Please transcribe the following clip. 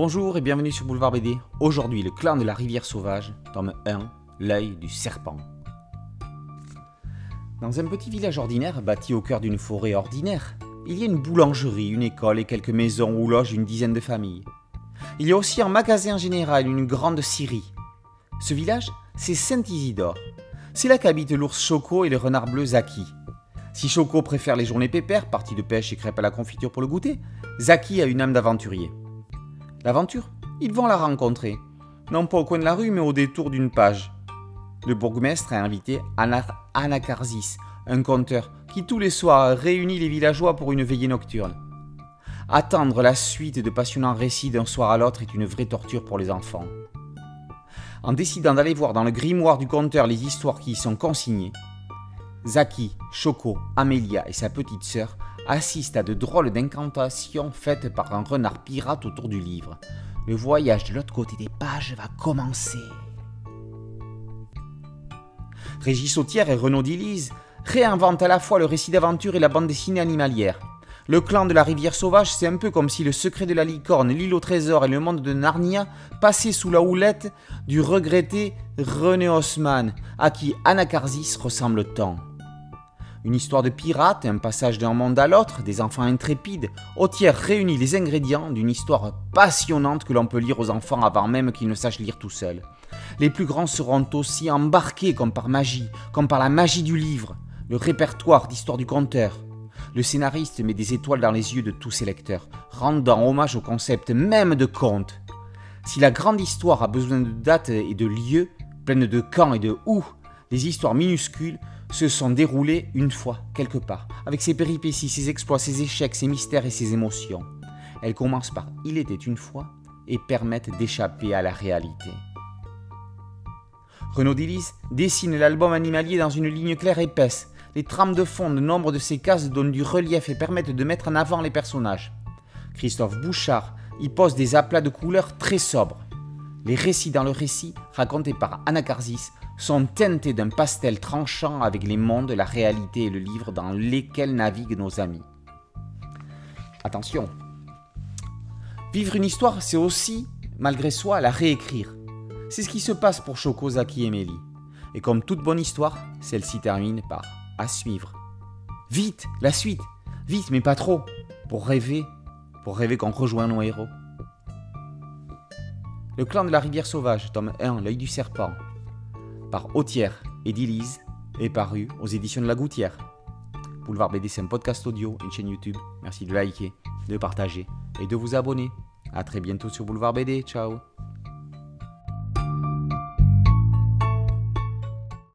Bonjour et bienvenue sur Boulevard BD. Aujourd'hui, le clan de la rivière sauvage, tome 1, l'œil du serpent. Dans un petit village ordinaire, bâti au cœur d'une forêt ordinaire, il y a une boulangerie, une école et quelques maisons où logent une dizaine de familles. Il y a aussi un magasin général, une grande scierie. Ce village, c'est Saint-Isidore. C'est là qu'habitent l'ours Choco et le renard bleu Zaki. Si Choco préfère les journées pépères, parties de pêche et crêpes à la confiture pour le goûter, Zaki a une âme d'aventurier. L'aventure Ils vont la rencontrer. Non pas au coin de la rue, mais au détour d'une page. Le bourgmestre a invité Anacarsis, un conteur, qui tous les soirs réunit les villageois pour une veillée nocturne. Attendre la suite de passionnants récits d'un soir à l'autre est une vraie torture pour les enfants. En décidant d'aller voir dans le grimoire du conteur les histoires qui y sont consignées, Zaki, Choco, Amélia et sa petite sœur assiste à de drôles d'incantations faites par un renard pirate autour du livre. Le voyage de l'autre côté des pages va commencer. Régis Sautière et Renaud Dillise réinventent à la fois le récit d'aventure et la bande dessinée animalière. Le clan de la rivière sauvage, c'est un peu comme si le secret de la licorne, l'île au trésor et le monde de Narnia passaient sous la houlette du regretté René Haussmann, à qui Anacarsis ressemble tant. Une histoire de pirate, un passage d'un monde à l'autre, des enfants intrépides, Autière réunit les ingrédients d'une histoire passionnante que l'on peut lire aux enfants avant même qu'ils ne sachent lire tout seuls. Les plus grands seront aussi embarqués comme par magie, comme par la magie du livre, le répertoire d'histoire du conteur. Le scénariste met des étoiles dans les yeux de tous ses lecteurs, rendant hommage au concept même de conte. Si la grande histoire a besoin de dates et de lieux, pleine de quand et de où, les histoires minuscules se sont déroulées une fois, quelque part, avec ses péripéties, ses exploits, ses échecs, ses mystères et ses émotions. Elles commencent par Il était une fois et permettent d'échapper à la réalité. Renaud Dillis dessine l'album animalier dans une ligne claire et épaisse. Les trames de fond de nombre de ces cases donnent du relief et permettent de mettre en avant les personnages. Christophe Bouchard y pose des aplats de couleurs très sobres. Les récits dans le récit, racontés par Anacarsis, sont teintés d'un pastel tranchant avec les mondes, la réalité et le livre dans lesquels naviguent nos amis. Attention, vivre une histoire, c'est aussi, malgré soi, la réécrire. C'est ce qui se passe pour Shoko, Zaki et Mélie. Et comme toute bonne histoire, celle-ci termine par à suivre. Vite, la suite, vite mais pas trop, pour rêver, pour rêver qu'on rejoint nos héros. Le clan de la rivière sauvage, tome 1, l'œil du serpent, par Autière et Dilise, est paru aux éditions de La Gouttière. Boulevard BD, c'est un podcast audio, une chaîne YouTube. Merci de liker, de partager et de vous abonner. A très bientôt sur Boulevard BD. Ciao